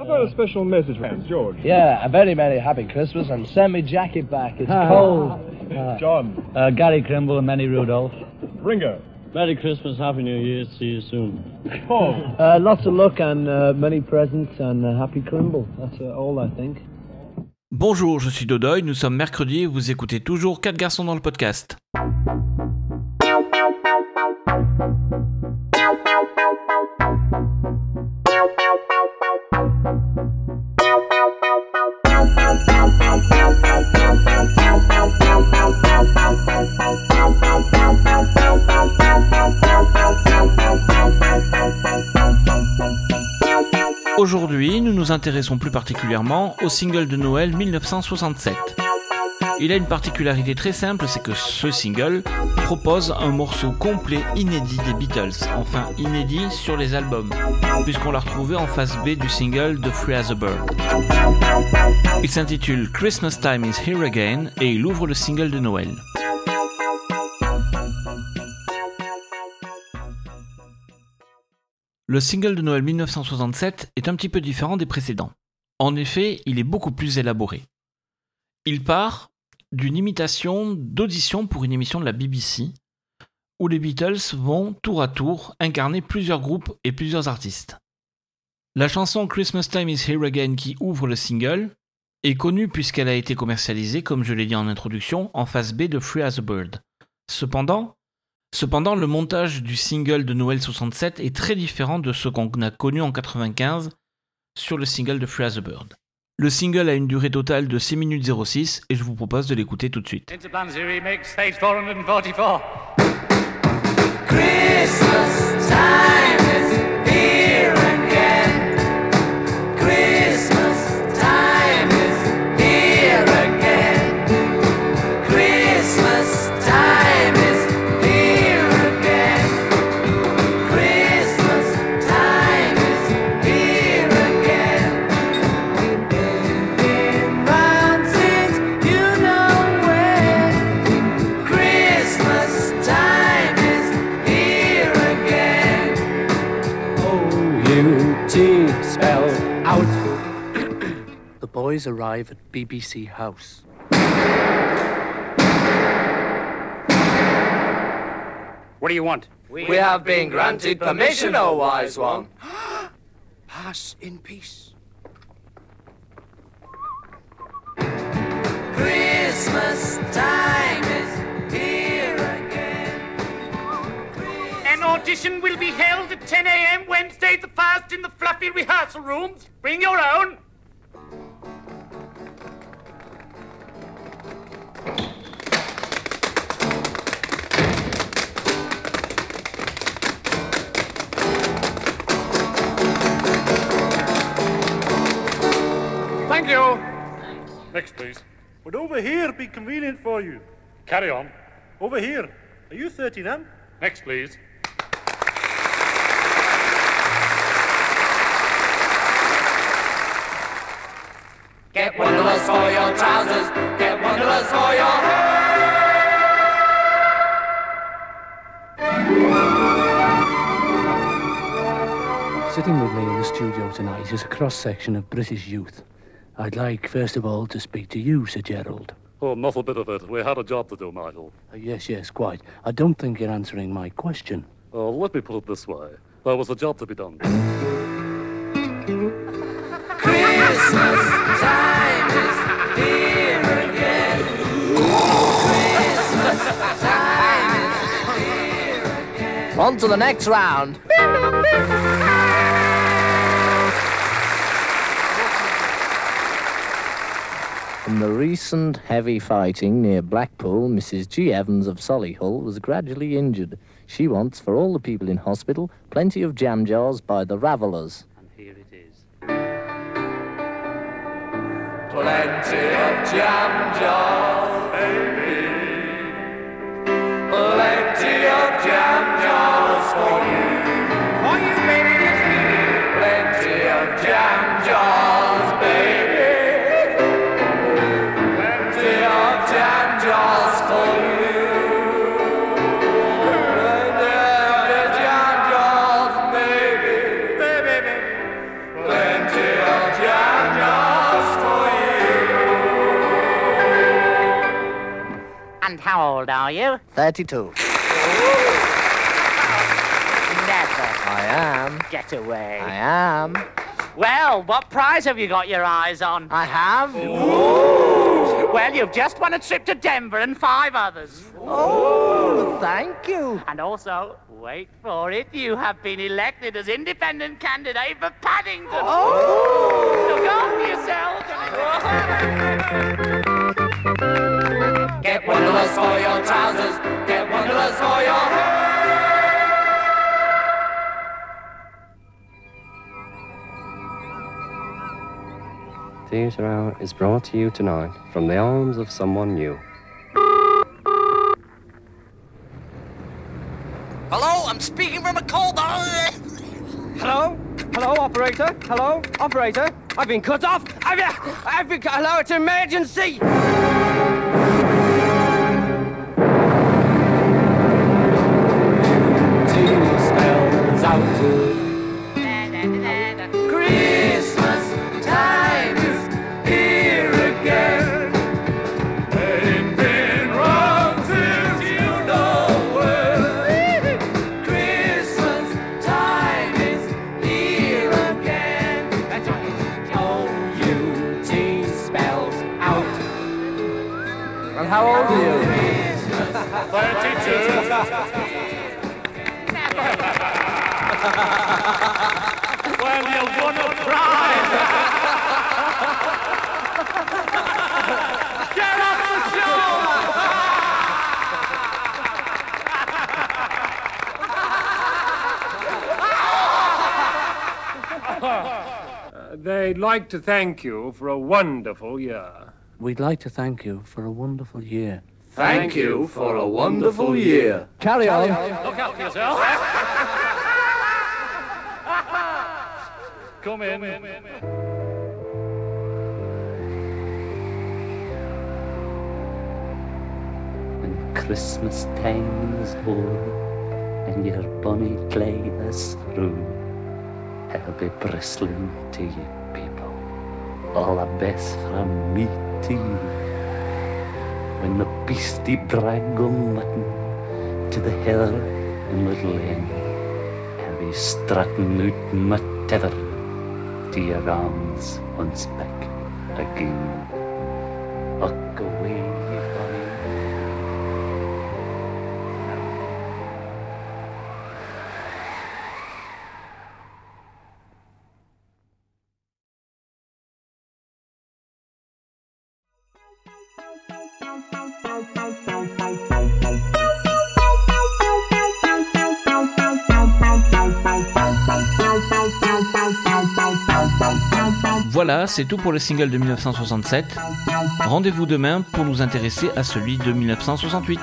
How about a special message from George? Yeah, a very, very happy Christmas and send me jacket back. It's cold. John. Uh, Gary Krimble and Manny Rudolph. Ringo. Merry Christmas, Happy New Year, see you soon. Paul. Uh, lots of luck and uh, many presents and uh, happy Crimble. That's uh, all I think. Bonjour, je suis Dodoy, nous sommes mercredi et vous écoutez toujours 4 garçons dans le podcast. Aujourd'hui, nous nous intéressons plus particulièrement au single de Noël 1967. Il a une particularité très simple, c'est que ce single propose un morceau complet inédit des Beatles, enfin inédit sur les albums, puisqu'on l'a retrouvé en face B du single de Free as a Bird. Il s'intitule Christmas Time is Here Again et il ouvre le single de Noël. Le single de Noël 1967 est un petit peu différent des précédents. En effet, il est beaucoup plus élaboré. Il part d'une imitation d'audition pour une émission de la BBC, où les Beatles vont tour à tour incarner plusieurs groupes et plusieurs artistes. La chanson Christmas Time is Here Again qui ouvre le single est connue puisqu'elle a été commercialisée, comme je l'ai dit en introduction, en face B de Free as a Bird. Cependant, Cependant, le montage du single de Noël 67 est très différent de ce qu'on a connu en 95 sur le single de Free as a Bird. Le single a une durée totale de 6 minutes 06 et je vous propose de l'écouter tout de suite. Out. The boys arrive at BBC House. What do you want? We have been granted permission, O wise one. Pass in peace. Christmas time audition will be held at 10 a.m. Wednesday the 1st in the fluffy rehearsal rooms. Bring your own. Thank you. Next, please. Would over here be convenient for you? Carry on. Over here. Are you 30 then? Next, please. Studio tonight is a cross section of British youth. I'd like, first of all, to speak to you, Sir Gerald. Oh, not a bit of it. We had a job to do, Michael. Uh, yes, yes, quite. I don't think you're answering my question. Uh, let me put it this way. There was a job to be done. Christmas time is here again. Christmas time is here again. On to the next round. In the recent heavy fighting near Blackpool, Mrs. G. Evans of Solihull was gradually injured. She wants, for all the people in hospital, plenty of jam jars by the Ravellers. And here it is. Plenty of jam jars, baby. Plenty of jam jars for you. Old are you? 32. Never. I am. Get away. I am. Well, what prize have you got your eyes on? I have. Well, you've just won a trip to Denver and five others. Oh, thank you. And also, wait for it, you have been elected as independent candidate for Paddington. Oh! Look after yourself. Get wonderless for your trousers. Get wonderless for your hair. Theatre Hour is brought to you tonight from the arms of someone new. Hello, I'm speaking from a cold. Hello? Hello, operator? Hello, operator? I've been cut off! I've, I've been. Hello, it's an emergency! Well, you won a prize. Get the show! Uh, they'd like to thank you for a wonderful year. We'd like to thank you for a wonderful year. Thank you for a wonderful year. Carry on. Look out for yourself. Come in. When Christmas time is o'er and your bonny clay is through, I'll be bristling to you people, all the best from me to you. When the beastie brag go mutton to the heather in Little I'll be strutting out my tether to your arms once back again. Look away, Voilà, c'est tout pour le single de 1967. Rendez-vous demain pour nous intéresser à celui de 1968.